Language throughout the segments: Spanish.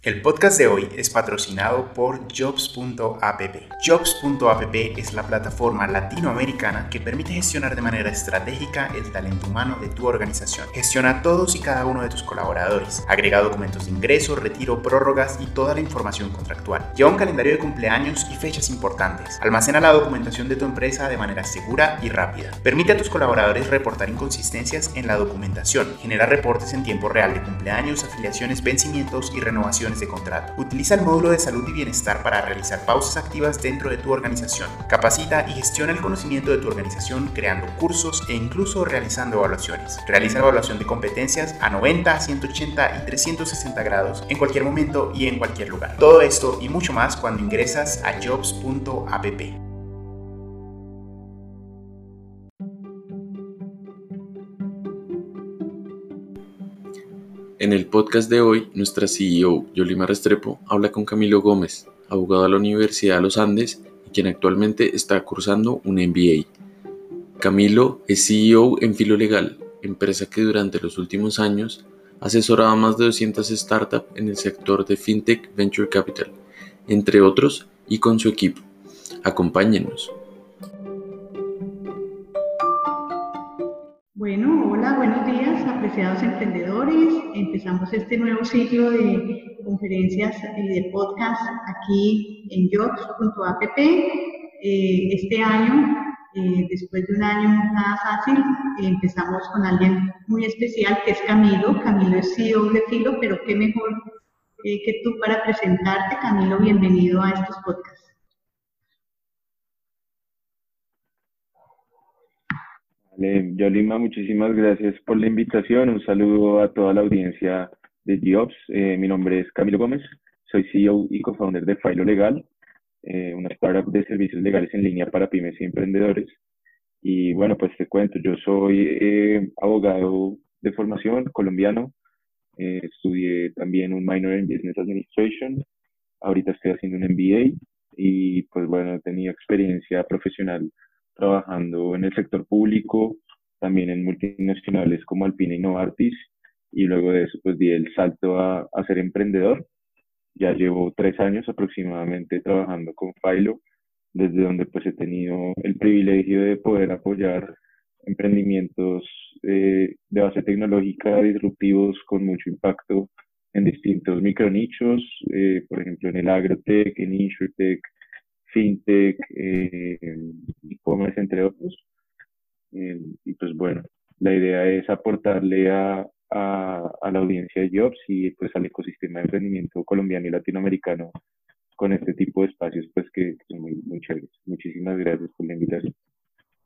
El podcast de hoy es patrocinado por Jobs.app. Jobs.app es la plataforma latinoamericana que permite gestionar de manera estratégica el talento humano de tu organización. Gestiona todos y cada uno de tus colaboradores. Agrega documentos de ingreso, retiro, prórrogas y toda la información contractual. Lleva un calendario de cumpleaños y fechas importantes. Almacena la documentación de tu empresa de manera segura y rápida. Permite a tus colaboradores reportar inconsistencias en la documentación. Genera reportes en tiempo real de cumpleaños, afiliaciones, vencimientos y renovaciones de contrato. Utiliza el módulo de salud y bienestar para realizar pausas activas dentro de tu organización. Capacita y gestiona el conocimiento de tu organización creando cursos e incluso realizando evaluaciones. Realiza evaluación de competencias a 90, 180 y 360 grados en cualquier momento y en cualquier lugar. Todo esto y mucho más cuando ingresas a jobs.app. En el podcast de hoy, nuestra CEO, Yolima Restrepo, habla con Camilo Gómez, abogado de la Universidad de los Andes y quien actualmente está cursando un MBA. Camilo es CEO en Filo Legal, empresa que durante los últimos años ha asesorado a más de 200 startups en el sector de FinTech Venture Capital, entre otros, y con su equipo. Acompáñenos. Bueno, hola, buenos días, apreciados emprendedores. Empezamos este nuevo ciclo de conferencias y de podcast aquí en jobs.app. Eh, este año, eh, después de un año nada fácil, empezamos con alguien muy especial que es Camilo. Camilo es CEO de Filo, pero qué mejor eh, que tú para presentarte. Camilo, bienvenido a estos podcasts. Yolima, muchísimas gracias por la invitación. Un saludo a toda la audiencia de Jobs. Eh, mi nombre es Camilo Gómez, soy CEO y co-founder de Filo Legal, eh, una startup de servicios legales en línea para pymes y emprendedores. Y bueno, pues te cuento, yo soy eh, abogado de formación colombiano, estudié también un minor en Business Administration, ahorita estoy haciendo un MBA y pues bueno, he tenido experiencia profesional trabajando en el sector público, también en multinacionales como Alpina y Novartis, y luego de eso pues di el salto a, a ser emprendedor. Ya llevo tres años aproximadamente trabajando con Filo, desde donde pues he tenido el privilegio de poder apoyar emprendimientos eh, de base tecnológica disruptivos con mucho impacto en distintos micronichos, eh, por ejemplo en el agrotech, en insurtech, fintech, eh, e-commerce, entre otros. Eh, y pues bueno, la idea es aportarle a, a, a, la audiencia de Jobs y pues al ecosistema de emprendimiento colombiano y latinoamericano con este tipo de espacios pues que, son muy, muy chéveres. Muchísimas gracias por la invitación.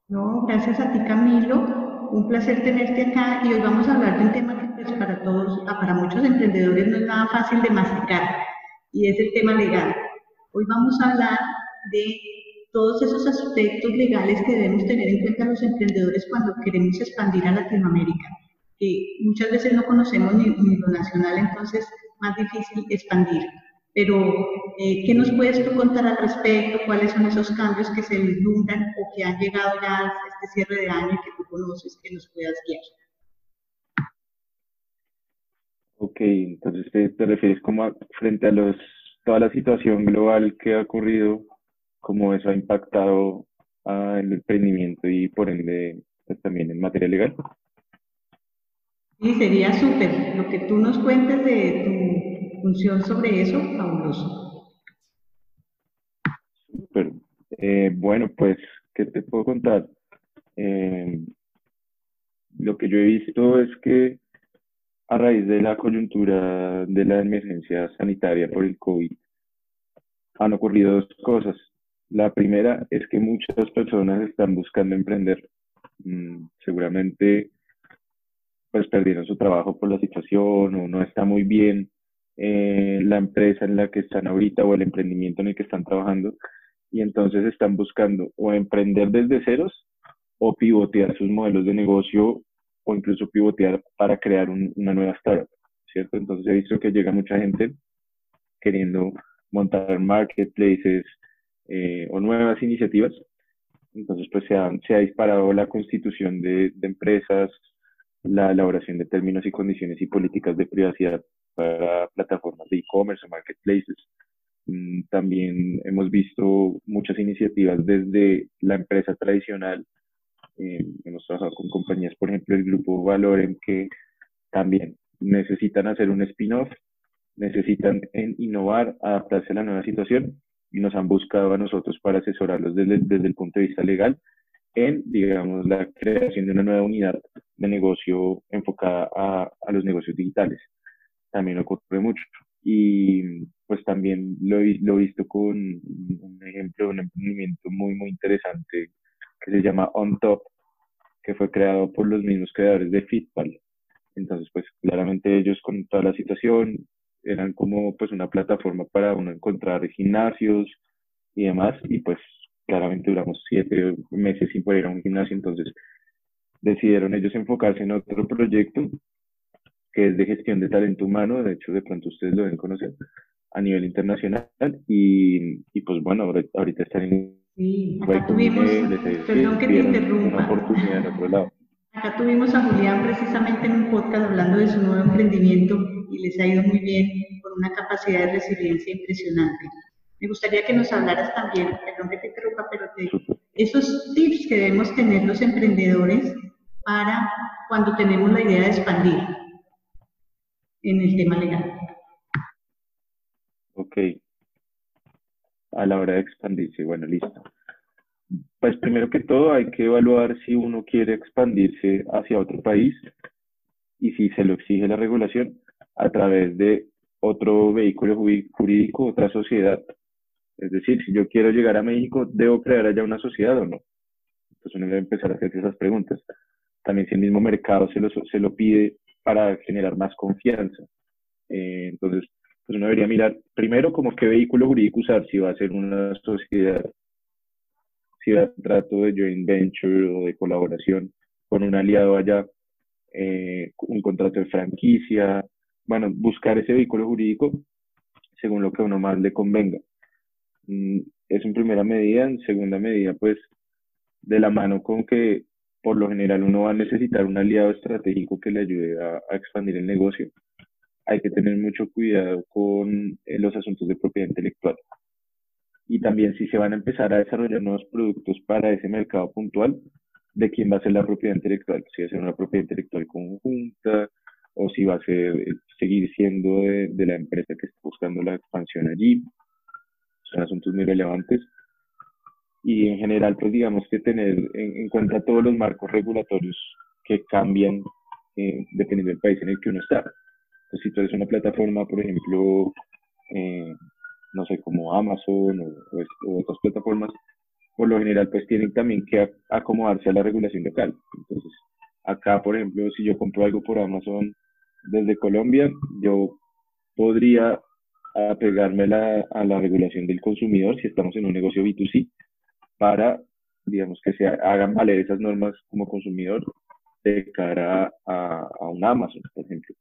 No, gracias a ti Camilo, un placer tenerte acá y hoy vamos a hablar de un tema que pues para todos, ah, para muchos emprendedores no es nada fácil de masticar y es el tema legal. Hoy vamos a hablar de todos esos aspectos legales que debemos tener en cuenta los emprendedores cuando queremos expandir a Latinoamérica, que muchas veces no conocemos ni, lo nacional, entonces más difícil expandir. Pero, eh, ¿qué nos puedes tú contar al respecto? ¿Cuáles son esos cambios que se vislumbran o que han llegado ya a este cierre de año y que tú conoces, que nos puedas guiar? Ok, entonces te, te refieres como frente a los, toda la situación global que ha ocurrido cómo eso ha impactado el emprendimiento y por ende pues, también en materia legal. Sí, sería súper. Lo que tú nos cuentes de tu función sobre eso, fabuloso. Súper. Eh, bueno, pues, ¿qué te puedo contar? Eh, lo que yo he visto es que a raíz de la coyuntura de la emergencia sanitaria por el COVID, han ocurrido dos cosas. La primera es que muchas personas están buscando emprender. Mm, seguramente pues perdieron su trabajo por la situación o no está muy bien eh, la empresa en la que están ahorita o el emprendimiento en el que están trabajando y entonces están buscando o emprender desde ceros o pivotear sus modelos de negocio o incluso pivotear para crear una nueva startup, ¿cierto? Entonces he visto que llega mucha gente queriendo montar marketplaces, eh, o nuevas iniciativas. Entonces, pues se ha, se ha disparado la constitución de, de, empresas, la elaboración de términos y condiciones y políticas de privacidad para plataformas de e-commerce o marketplaces. Mm, también hemos visto muchas iniciativas desde la empresa tradicional. Eh, hemos trabajado con compañías, por ejemplo, el grupo Valorem, que también necesitan hacer un spin-off, necesitan innovar, adaptarse a la nueva situación y nos han buscado a nosotros para asesorarlos desde, desde el punto de vista legal en, digamos, la creación de una nueva unidad de negocio enfocada a, a los negocios digitales. También ocurre mucho. Y pues también lo lo he visto con un ejemplo de un emprendimiento muy, muy interesante que se llama On Top, que fue creado por los mismos creadores de Fitball. Entonces, pues claramente ellos con toda la situación eran como pues una plataforma para uno encontrar gimnasios y demás, y pues claramente duramos siete meses sin poder ir a un gimnasio, entonces decidieron ellos enfocarse en otro proyecto que es de gestión de talento humano, de hecho de pronto ustedes lo deben conocer a nivel internacional y, y pues bueno, ahorita están en... Sí, acá tuvimos, perdón que te interrumpa. Una oportunidad en otro lado. Acá tuvimos a Julián precisamente en un podcast hablando de su nuevo emprendimiento y les ha ido muy bien con una capacidad de resiliencia impresionante. Me gustaría que nos hablaras también, perdón que te interrumpa, pero de esos tips que debemos tener los emprendedores para cuando tenemos la idea de expandir en el tema legal. Ok. A la hora de expandirse, bueno, listo. Pues primero que todo hay que evaluar si uno quiere expandirse hacia otro país y si se lo exige la regulación a través de otro vehículo jurídico, otra sociedad. Es decir, si yo quiero llegar a México, ¿debo crear allá una sociedad o no? Entonces uno debe empezar a hacer esas preguntas. También si el mismo mercado se lo, se lo pide para generar más confianza. Eh, entonces, pues uno debería mirar primero como qué vehículo jurídico usar, si va a ser una sociedad, si va a trato de joint venture o de colaboración con un aliado allá, eh, un contrato de franquicia, bueno, buscar ese vehículo jurídico según lo que a uno más le convenga. Mm, es en primera medida, en segunda medida, pues de la mano con que por lo general uno va a necesitar un aliado estratégico que le ayude a, expandir el negocio hay que tener mucho cuidado con eh, los asuntos de propiedad intelectual. Y también si se van a empezar a desarrollar nuevos productos para ese mercado puntual, de quién va a ser la propiedad intelectual, si va a ser una propiedad intelectual conjunta o si va a ser, eh, seguir siendo de, de la empresa que está buscando la expansión allí. Son asuntos muy relevantes. Y en general, pues digamos que tener en, cuenta todos los marcos regulatorios que cambian eh, dependiendo del país en el que uno está si tú eres una plataforma, por ejemplo, eh, no sé, como Amazon o, otras plataformas, por lo general pues tienen también que acomodarse a la regulación local. Entonces, acá, por ejemplo, si yo compro algo por Amazon desde Colombia, yo podría apegarme a la regulación del consumidor si estamos en un negocio B2C para, digamos, que se hagan valer esas normas como consumidor de cara a, a un Amazon, por ejemplo.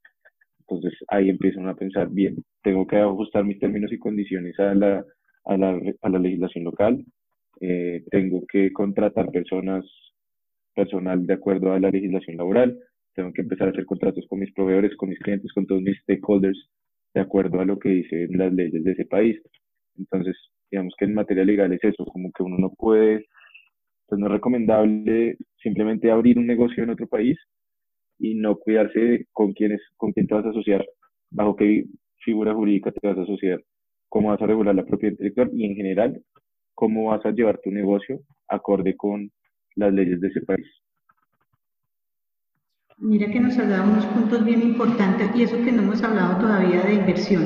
Entonces ahí empiezan a pensar, bien, tengo que ajustar mis términos y condiciones a la, a la, a la legislación local, eh, tengo que contratar personas, personal de acuerdo a la legislación laboral, tengo que empezar a hacer contratos con mis proveedores, con mis clientes, con todos mis stakeholders, de acuerdo a lo que dicen las leyes de ese país. Entonces, digamos que en materia legal es eso, como que uno no puede, pues no es recomendable simplemente abrir un negocio en otro país y no cuidarse con quién, con quién te vas a asociar, bajo qué figura jurídica te vas a asociar, cómo vas a regular la propiedad intelectual y en general cómo vas a llevar tu negocio acorde con las leyes de ese país. Mira que nos dado unos puntos bien importantes y eso que no hemos hablado todavía de inversión.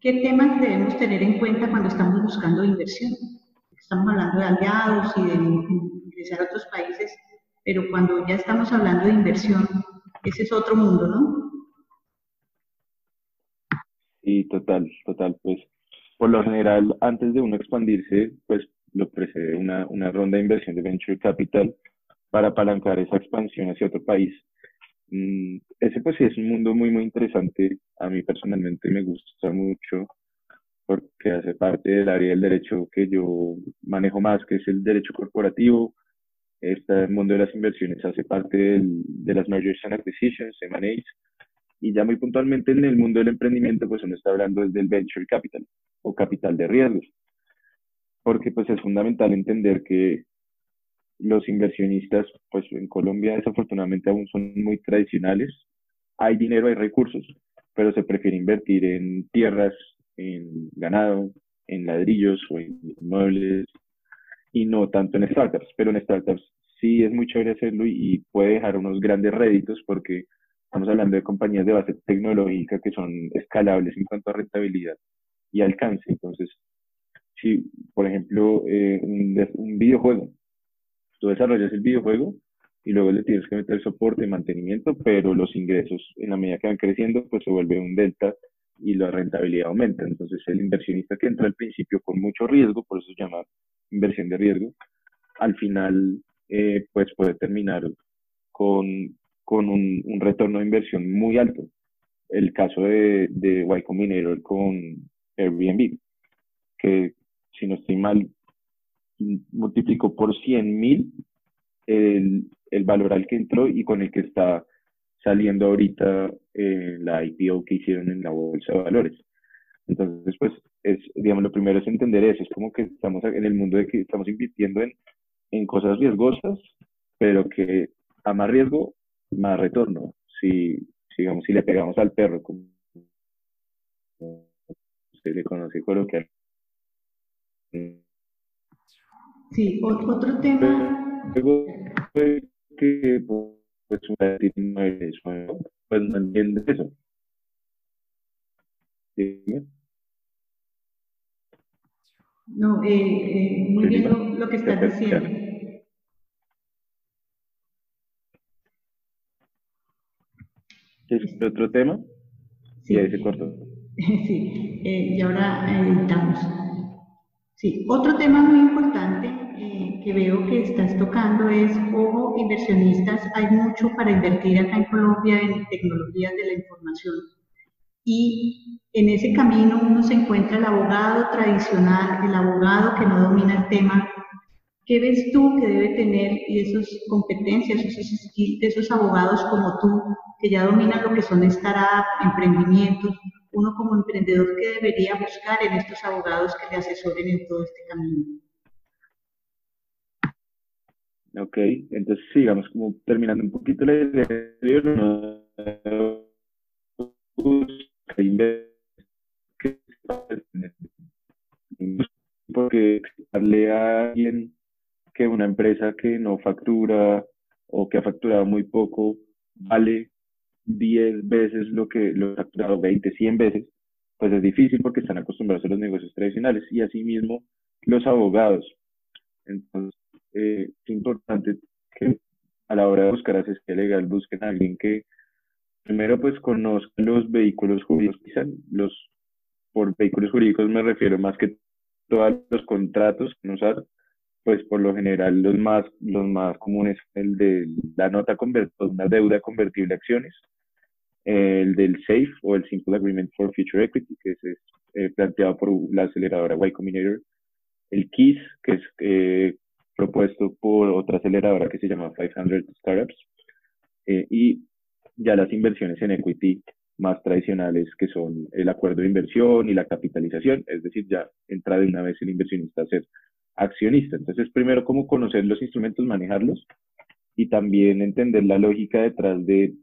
¿Qué temas debemos tener en cuenta cuando estamos buscando inversión? Estamos hablando de aliados y de ingresar a otros países pero cuando ya estamos hablando de inversión, ese es otro mundo, ¿no? Sí, total, total. Pues por lo general, antes de uno expandirse, pues lo precede una, una ronda de inversión de venture capital para apalancar esa expansión hacia otro país. Mm, ese pues sí es un mundo muy, muy interesante. A mí personalmente me gusta mucho porque hace parte del área del derecho que yo manejo más, que es el derecho corporativo, este mundo de las inversiones hace parte de las Mergers and Acquisitions, M&As, Y ya muy puntualmente en el mundo del emprendimiento, pues uno está hablando desde el venture capital o capital de riesgos, porque pues es fundamental entender que los inversionistas, pues en Colombia desafortunadamente aún son muy tradicionales. Hay dinero, hay recursos, pero se prefiere invertir en tierras, en ganado, en ladrillos o en muebles y no tanto en startups. Pero en startups sí es muy chévere hacerlo y, puede dejar unos grandes réditos porque estamos hablando de compañías de base tecnológica que son escalables en cuanto a rentabilidad y alcance. Entonces, si, por ejemplo, eh, un, un videojuego tú desarrollas el videojuego y luego le tienes que meter soporte y mantenimiento, pero los ingresos en la medida que van creciendo, pues se vuelve un delta y la rentabilidad aumenta. Entonces el inversionista que entra al principio con mucho riesgo, por eso se llama inversión de riesgo, al final eh, pues puede terminar con, con un, un, retorno de inversión muy alto. El caso de, de Y Combinator con Airbnb, que si no estoy mal, multiplicó por 100 mil el, el, valor al que entró y con el que está saliendo ahorita eh, la IPO que hicieron en la bolsa de valores. Entonces, pues, es, digamos, lo primero es entender eso, es como que estamos en el mundo de que estamos invirtiendo en, en cosas riesgosas, pero que a más riesgo, más retorno. Si, digamos, si le pegamos al perro, como se le conoce Sí, otro tema. Luego, que pues, pues no entiende eso. No, eh, eh, muy bien lo, lo, que estás diciendo. ¿Es otro tema? Sí. Y ahí se cortó. Sí, eh, y ahora editamos. Sí, otro tema muy importante eh, que veo que estás tocando es, ojo, inversionistas, hay mucho para invertir acá en Colombia en tecnologías de la información. Y en ese camino uno se encuentra el abogado tradicional, el abogado que no domina el tema. ¿Qué ves tú que debe tener esas competencias, esos skills de esos abogados como tú, que ya dominan lo que son startups, emprendimientos, uno como emprendedor que debería buscar en estos abogados que le asesoren en todo este camino. Ok, entonces sigamos como terminando un poquito la idea, porque darle a alguien que una empresa que no factura o que ha facturado muy poco vale 10 veces lo que lo ha facturado 20, 100 veces, pues es difícil porque están acostumbrados a los negocios tradicionales y asimismo los abogados. Entonces, eh, es importante que a la hora de buscar asesoría legal busquen a alguien que primero pues conozca los vehículos jurídicos, quizás los por vehículos jurídicos me refiero más que todos los contratos que usar, pues por lo general los más, los más comunes, el de la nota convertible, una deuda convertible a acciones, el del SAFE o el Simple Agreement for Future Equity, que es, eh, planteado por la aceleradora Y Combinator, el KISS, que es eh, propuesto por otra aceleradora que se llama 500 Startups, eh, y ya las inversiones en equity más tradicionales que son el acuerdo de inversión y la capitalización, es decir, ya entra de una vez el inversionista a ser accionista. Entonces, primero, cómo conocer los instrumentos, manejarlos y también entender la lógica detrás de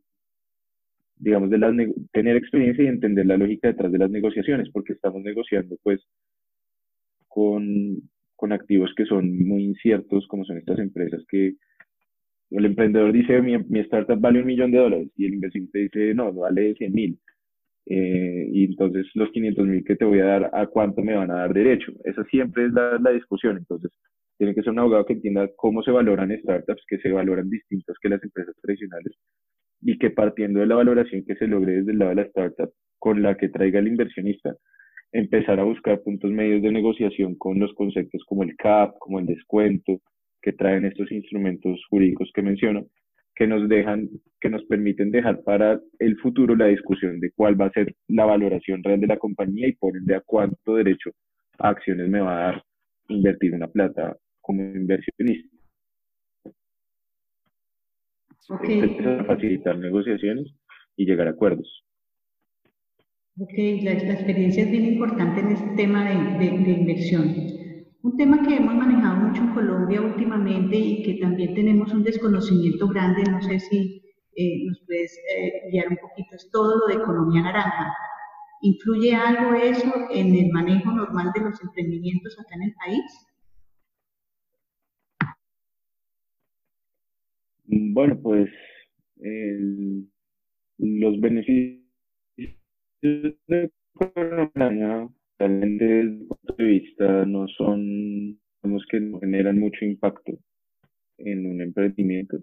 digamos, de las tener experiencia y entender la lógica detrás de las negociaciones, porque estamos negociando pues con, con activos que son muy inciertos, como son estas empresas que el emprendedor dice mi, mi startup vale un millón de dólares y el inversionista dice no, vale 100 mil. Eh, y entonces los 500 mil que te voy a dar, ¿a cuánto me van a dar derecho? Esa siempre es la, la discusión. Entonces, tiene que ser un abogado que entienda cómo se valoran startups, que se valoran distintas que las empresas tradicionales y que partiendo de la valoración que se logre desde el lado de la startup con la que traiga el inversionista, empezar a buscar puntos medios de negociación con los conceptos como el CAP, como el descuento, que traen estos instrumentos jurídicos que menciono, que nos dejan, que nos permiten dejar para el futuro la discusión de cuál va a ser la valoración real de la compañía y por ende a cuánto derecho a acciones me va a dar invertir una plata como inversionista. Okay. facilitar negociaciones y llegar a acuerdos. Ok, la, experiencia es bien importante en este tema de, inversión. Un tema que hemos manejado mucho en Colombia últimamente y que también tenemos un desconocimiento grande, no sé si eh, nos puedes eh, guiar un poquito, es todo lo de economía naranja. ¿Influye algo eso en el manejo normal de los emprendimientos acá en el país? Bueno, pues los beneficios economía realmente desde el punto de vista no son, digamos que no generan mucho impacto en un emprendimiento,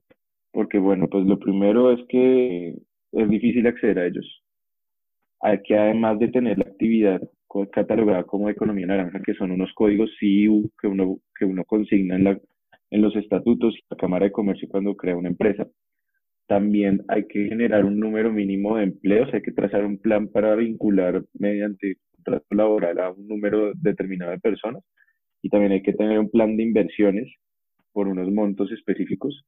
porque bueno, pues lo primero es que es difícil acceder a ellos. Hay que además de tener la actividad catalogada como economía naranja, que son unos códigos CIU que uno, que uno consigna en, la, en los estatutos y la Cámara de Comercio cuando crea una empresa, también hay que generar un número mínimo de empleos, hay que trazar un plan para vincular mediante contrato laboral a un número determinado de personas y también hay que tener un plan de inversiones por unos montos específicos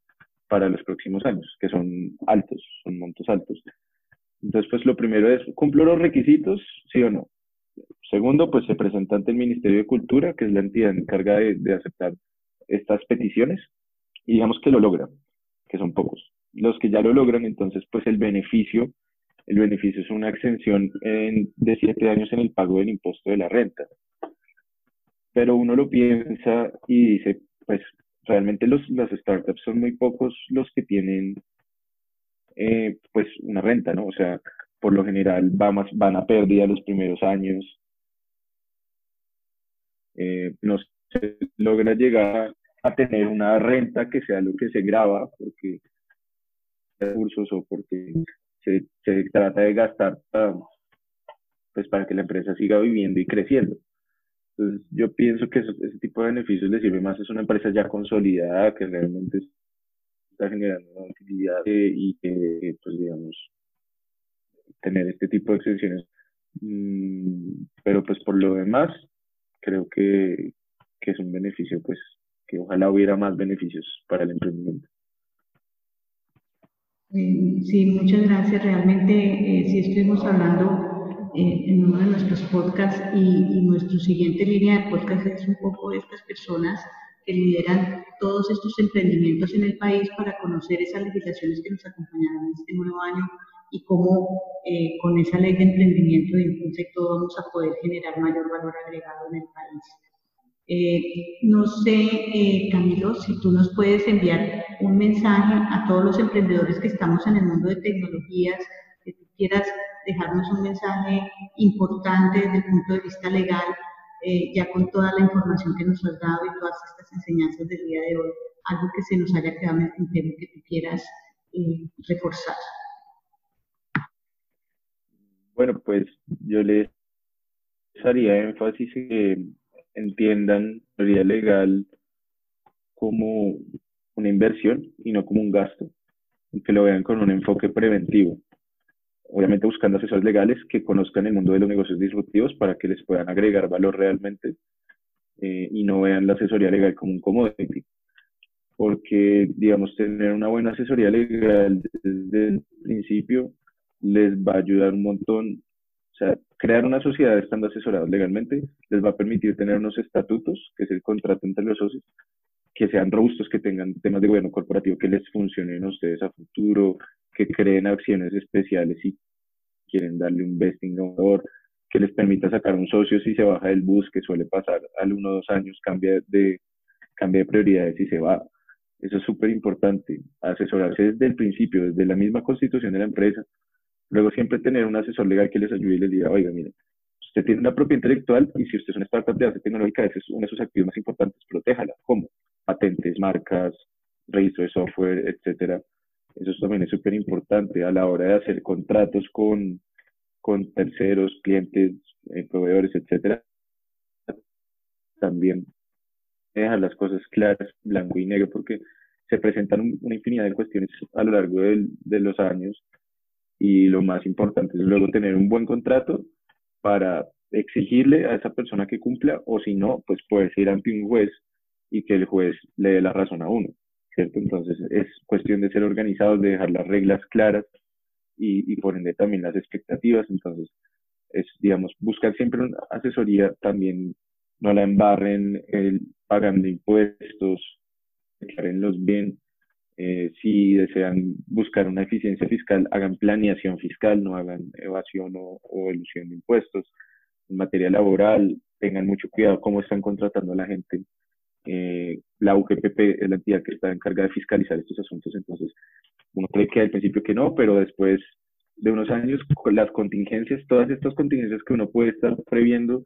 para los próximos años, que son altos, son montos altos. Entonces, pues lo primero es, ¿cumplo los requisitos? Sí o no. Segundo, pues se presenta ante el Ministerio de Cultura, que es la entidad encargada de, de aceptar estas peticiones, y digamos que lo logra, que son pocos los que ya lo logran, entonces pues el beneficio, el beneficio es una exención de siete años en el pago del impuesto de la renta. Pero uno lo piensa y dice, pues realmente los, las startups son muy pocos los que tienen eh, pues una renta, ¿no? O sea, por lo general va más, van a pérdida los primeros años. Eh, no se logra llegar a tener una renta que sea lo que se graba, porque recursos o porque se, trata de gastar pues para que la empresa siga viviendo y creciendo. Entonces, yo pienso que ese tipo de beneficios le sirve más a una empresa ya consolidada que realmente está generando una utilidad y que, pues, digamos, tener este tipo de exenciones. Mm, pero, pues, por lo demás, creo que, que es un beneficio, pues, que ojalá hubiera más beneficios para el emprendimiento. Eh, sí, muchas gracias. Realmente eh, sí estuvimos hablando eh, en uno de nuestros podcasts y, y nuestra siguiente línea de podcast es un poco de estas personas que lideran todos estos emprendimientos en el país para conocer esas legislaciones que nos acompañarán este nuevo año y cómo con esa ley de emprendimiento de impulso y vamos a poder generar mayor valor agregado en el país. Eh, no sé, eh, Camilo, si tú nos puedes enviar un mensaje a todos los emprendedores que estamos en el mundo de tecnologías, que quieras dejarnos un mensaje importante desde el punto de vista legal, eh, ya con toda la información que nos has dado y todas estas enseñanzas del día de hoy, algo que se nos haya quedado en el que tú quieras reforzar. Bueno, pues yo les haría énfasis en entiendan la teoría legal como una inversión y no como un gasto, y que lo vean con un enfoque preventivo. Obviamente buscando asesores legales que conozcan el mundo de los negocios disruptivos para que les puedan agregar valor realmente eh, y no vean la asesoría legal como un commodity. Porque, digamos, tener una buena asesoría legal desde el principio les va a ayudar un montón sea, crear una sociedad estando asesorados legalmente les va a permitir tener unos estatutos, que es el contrato entre los socios, que sean robustos, que tengan temas de gobierno corporativo que les funcionen a ustedes a futuro, que creen acciones especiales y quieren darle un vesting a que les permita sacar un socio si se baja del bus, que suele pasar al uno o dos años, cambia de, cambia de prioridades y se va. Eso es súper importante, asesorarse desde el principio, desde la misma constitución de la empresa, Luego siempre tener un asesor legal que les ayude y les diga, oiga, mire, usted tiene una propiedad intelectual y si usted es una startup de base tecnológica, ese es uno de sus activos más importantes, protéjala. ¿Cómo? Patentes, marcas, registro de software, etcétera. Eso también es súper importante a la hora de hacer contratos con, con terceros, clientes, eh, proveedores, etcétera. También dejar las cosas claras, blanco y negro, porque se presentan una infinidad de cuestiones a lo largo de los años y lo más importante es luego tener un buen contrato para exigirle a esa persona que cumpla o si no, pues puedes ir ante un juez y que el juez le dé la razón a uno, ¿cierto? Entonces es cuestión de ser organizados, de dejar las reglas claras y, y por ende también las expectativas. Entonces, es, digamos, buscar siempre una asesoría también, no la embarren el, pagando impuestos, declarenlos bien. Eh, si desean buscar una eficiencia fiscal, hagan planeación fiscal, no hagan evasión o, o ilusión de impuestos. En materia laboral, tengan mucho cuidado cómo están contratando a la gente. Eh, la UGPP es la entidad que está encargada de fiscalizar estos asuntos, entonces uno cree que al principio que no, pero después de unos años, con las contingencias, todas estas contingencias que uno puede estar previendo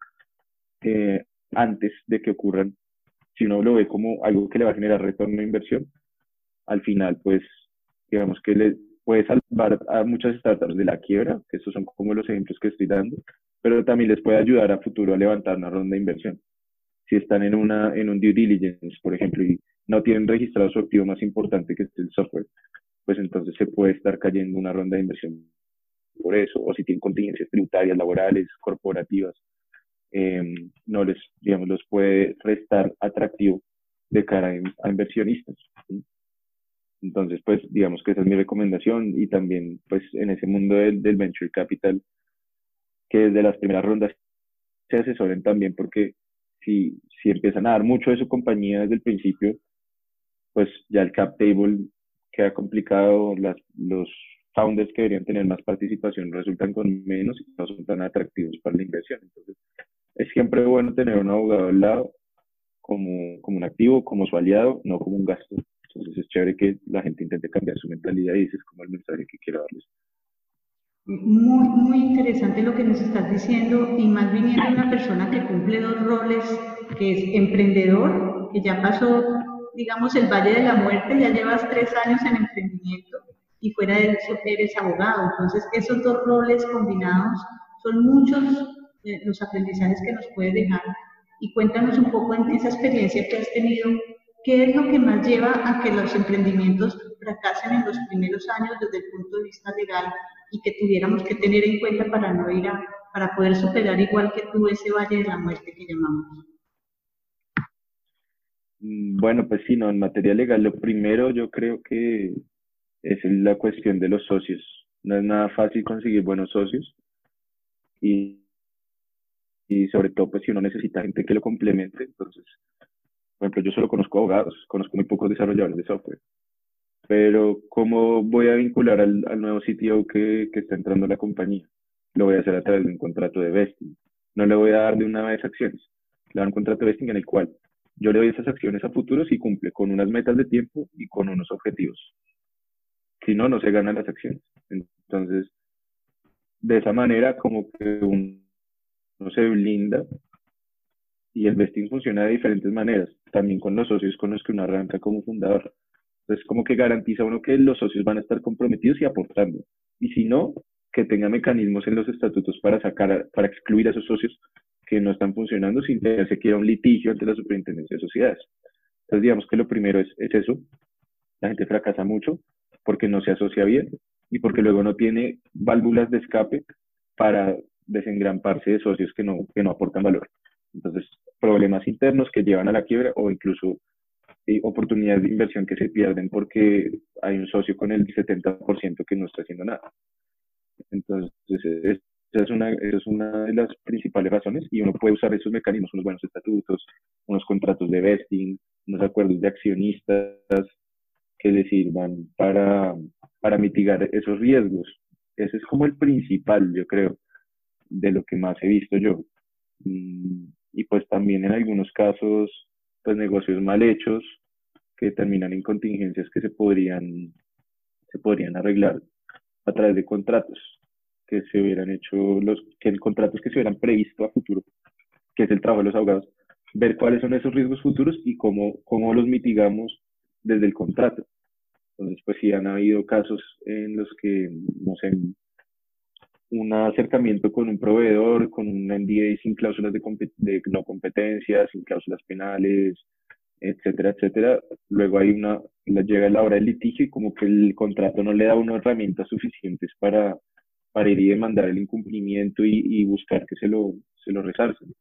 eh, antes de que ocurran, si uno lo ve como algo que le va a generar retorno de inversión, al final, pues, digamos que le puede salvar a muchas startups de la quiebra, que estos son como los ejemplos que estoy dando, pero también les puede ayudar a futuro a levantar una ronda de inversión. Si están en, una, en un due diligence, por ejemplo, y no tienen registrado su activo más importante que es el software, pues entonces se puede estar cayendo una ronda de inversión por eso, o si tienen contingencias tributarias, laborales, corporativas, em, no les, digamos, los puede restar atractivo de cara a, inversionistas. Entonces, pues, digamos que esa es mi recomendación y también, pues, en ese mundo del, del venture capital, que desde las primeras rondas se asesoren también porque si, si empiezan a dar mucho de su compañía desde el principio, pues ya el cap table queda complicado, las, los founders que deberían tener más participación resultan con menos y no son tan atractivos para la inversión. Entonces, es siempre bueno tener un abogado al lado como, como un activo, como su aliado, no como un gasto. Entonces, es chévere que la gente intente cambiar su mentalidad y ese es como el mensaje que quiero darles. Muy, muy interesante lo que nos estás diciendo y más viniendo una persona que cumple dos roles, que es emprendedor, que ya pasó, digamos, el Valle de la Muerte, ya llevas tres años en emprendimiento y fuera de eso eres abogado. Entonces, esos dos roles combinados son muchos eh, los aprendizajes que nos puede dejar. Y cuéntanos un poco en esa experiencia que has tenido, ¿qué es lo que más lleva a que los emprendimientos fracasen en los primeros años desde el punto de vista legal y que tuviéramos que tener en cuenta para no ir a, para poder superar igual que tú ese valle de la muerte que llamamos? Mm, bueno, pues sí, no, en materia legal, lo primero yo creo que es la cuestión de los socios. No es nada fácil conseguir buenos socios y, y sobre todo pues si uno necesita gente que lo complemente, entonces, por ejemplo, yo solo conozco abogados, conozco muy pocos desarrolladores de software, pero ¿cómo voy a vincular al, al nuevo CTO que, que está entrando a la compañía? Lo voy a hacer a través de un contrato de vesting. No le voy a dar de una vez acciones. Le doy un contrato de vesting en el cual yo le doy esas acciones a futuro si cumple con unas metas de tiempo y con unos objetivos si no, no se ganan las acciones. Entonces, de esa manera, como que uno se blinda y el vesting funciona de diferentes maneras, también con los socios con los que uno arranca como fundador. Entonces, como que garantiza uno que los socios van a estar comprometidos y aportando. Y si no, que tenga mecanismos en los estatutos para sacar, para excluir a esos socios que no están funcionando sin tener siquiera un litigio ante la superintendencia de sociedades. Entonces, digamos que lo primero es, es eso. La gente fracasa mucho porque no se asocia bien y porque luego no tiene válvulas de escape para desengramparse de socios que no, que no aportan valor. Entonces, problemas internos que llevan a la quiebra o incluso eh, oportunidades de inversión que se pierden porque hay un socio con el 70% que no está haciendo nada. Entonces, esa es, una, esa es una de las principales razones y uno puede usar esos mecanismos, unos buenos estatutos, unos contratos de vesting, unos acuerdos de accionistas, que le sirvan para, para mitigar esos riesgos. Ese es como el principal, yo creo, de lo que más he visto yo. Y pues también en algunos casos, pues negocios mal hechos que terminan en contingencias que se podrían, se podrían arreglar a través de contratos que se hubieran hecho, los que contratos que se hubieran previsto a futuro, que es el trabajo de los abogados, ver cuáles son esos riesgos futuros y cómo, cómo los mitigamos desde el contrato. Entonces, pues sí han habido casos en los que, no sé, un acercamiento con un proveedor, con un NDA sin cláusulas de, de, no competencia, sin cláusulas penales, etcétera, etcétera. Luego hay una, llega la hora del litigio y como que el contrato no le da unas herramientas suficientes para, para ir y demandar el incumplimiento y, y buscar que se lo, se lo resarcen.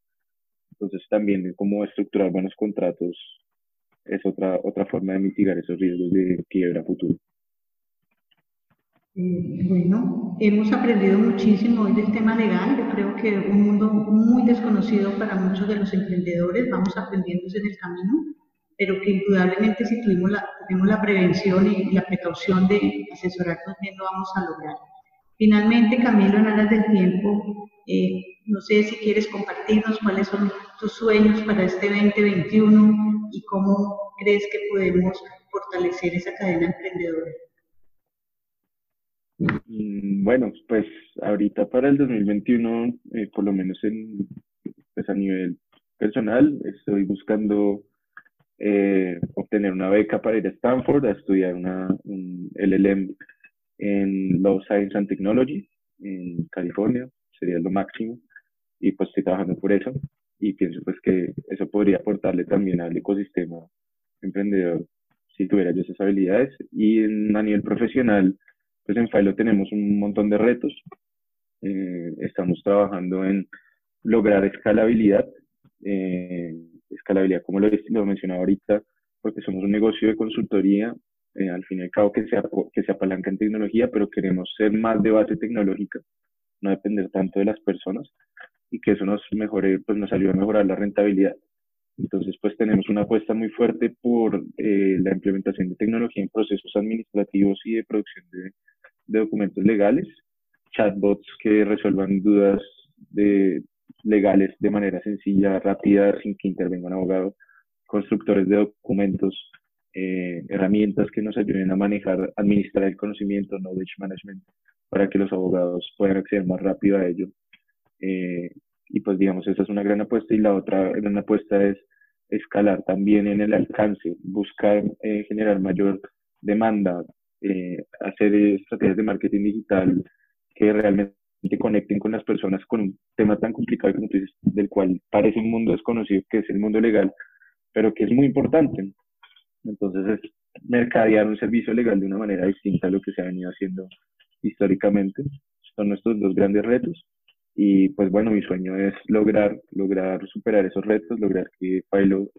Entonces también como estructurar buenos contratos es otra, otra forma de mitigar esos riesgos de quiebra futuro. Eh, bueno, hemos aprendido muchísimo hoy del tema legal. Yo creo que un mundo muy desconocido para muchos de los emprendedores. Vamos aprendiendo en el camino, pero que indudablemente si tuvimos la, tenemos la prevención y la precaución de asesorarnos bien lo vamos a lograr. Finalmente, Camilo, en aras del tiempo, eh, no sé si quieres compartirnos cuáles son tus sueños para este 2021 y cómo crees que podemos fortalecer esa cadena emprendedora. Mm, bueno, pues ahorita para el 2021, eh, por lo menos en, pues a nivel personal, estoy buscando eh, obtener una beca para ir a Stanford a estudiar una, un LLM en Law Science and Technology en California, sería lo máximo, y pues estoy trabajando por eso, y pienso pues que eso podría aportarle también al ecosistema emprendedor si tuviera yo esas habilidades, y en, a nivel profesional, pues en Filo tenemos un montón de retos, eh, estamos trabajando en lograr escalabilidad, eh, escalabilidad como lo, lo mencionaba ahorita, porque somos un negocio de consultoría eh, al fin y al cabo que se, que se apalanca en tecnología, pero queremos ser más de base tecnológica, no depender tanto de las personas y que eso nos mejore, pues nos ayude a mejorar la rentabilidad. Entonces, pues tenemos una apuesta muy fuerte por eh, la implementación de tecnología en procesos administrativos y de producción de, documentos legales, chatbots que resuelvan dudas legales de manera sencilla, rápida, sin que intervenga un abogado, constructores de documentos, eh, herramientas que nos ayuden a manejar, administrar el conocimiento, knowledge management, para que los abogados puedan acceder más rápido a ello. Eh, y pues digamos, esa es una gran apuesta y la otra gran apuesta es escalar también en el alcance, buscar eh, generar mayor demanda, hacer estrategias de marketing digital que realmente conecten con las personas con un tema tan complicado como tú dices, del cual parece un mundo desconocido, que es el mundo legal, pero que es muy importante. Entonces es mercadear un servicio legal de una manera distinta a lo que se ha venido haciendo históricamente. Son nuestros dos grandes retos. Y pues bueno, mi sueño es lograr, lograr superar esos retos, lograr que Philo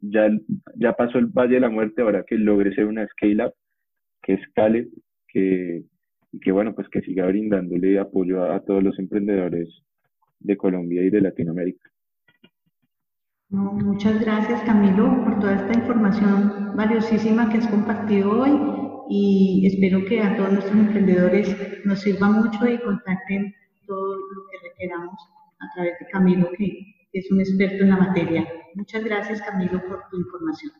ya, ya pasó el Valle de la Muerte, ahora que logre ser una scale-up, que escale, que, que bueno, pues que siga brindándole apoyo a todos los emprendedores de Colombia y de Latinoamérica. Muchas gracias Camilo por toda esta información valiosísima que has compartido hoy y espero que a todos nuestros emprendedores nos sirva mucho y contacten requeramos a través de Camilo, que es un experto en la materia. Muchas gracias Camilo por tu información.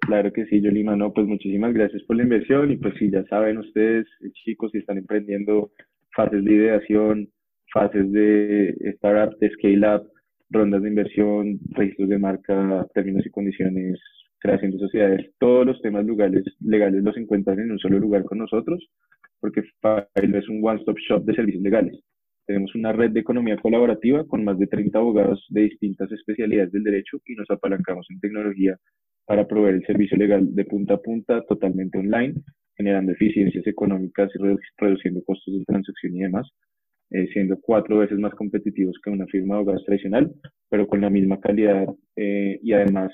Claro que sí, Yolima, no, pues muchísimas gracias por la inversión y pues si ya saben ustedes, chicos, si están emprendiendo fases de ideación, fases de startup, de scale up, rondas de inversión, registros de marca, términos y condiciones, creación de sociedades, todos los temas legales, legales los encuentran en un solo lugar con nosotros, porque Filo es un one-stop shop de servicios legales. Tenemos una red de economía colaborativa con más de 30 abogados de distintas especialidades del derecho y nos apalancamos en tecnología para proveer el servicio legal de punta a punta totalmente online, generando eficiencias económicas y reduciendo costos de transacción y demás. Eh, siendo cuatro veces más competitivos que una firma de abogados tradicional, pero con la misma calidad eh, y además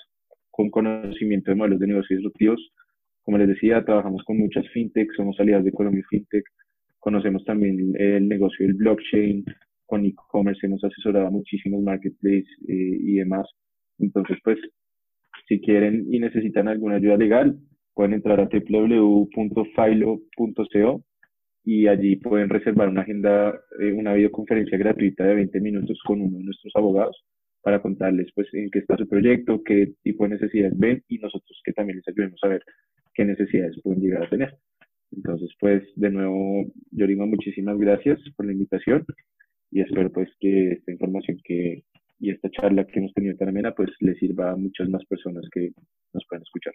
con conocimiento de modelos de negocios disruptivos. Como les decía, trabajamos con muchas fintechs, somos aliados de Colombia Fintech, conocemos también el negocio del blockchain, con e-commerce hemos asesorado a muchísimos marketplaces eh, y demás. Entonces, pues, si quieren y necesitan alguna ayuda legal, pueden entrar a www.filo.co y allí pueden reservar una agenda, eh, una videoconferencia gratuita de 20 minutos con uno de nuestros abogados para contarles pues en qué está su proyecto, qué tipo de necesidades ven y nosotros que también les ayudemos a ver qué necesidades pueden llegar a tener. Entonces, pues de nuevo, Yorima, muchísimas gracias por la invitación y espero pues que esta información que y esta charla que hemos tenido tan amena pues le sirva a muchas más personas que nos puedan escuchar.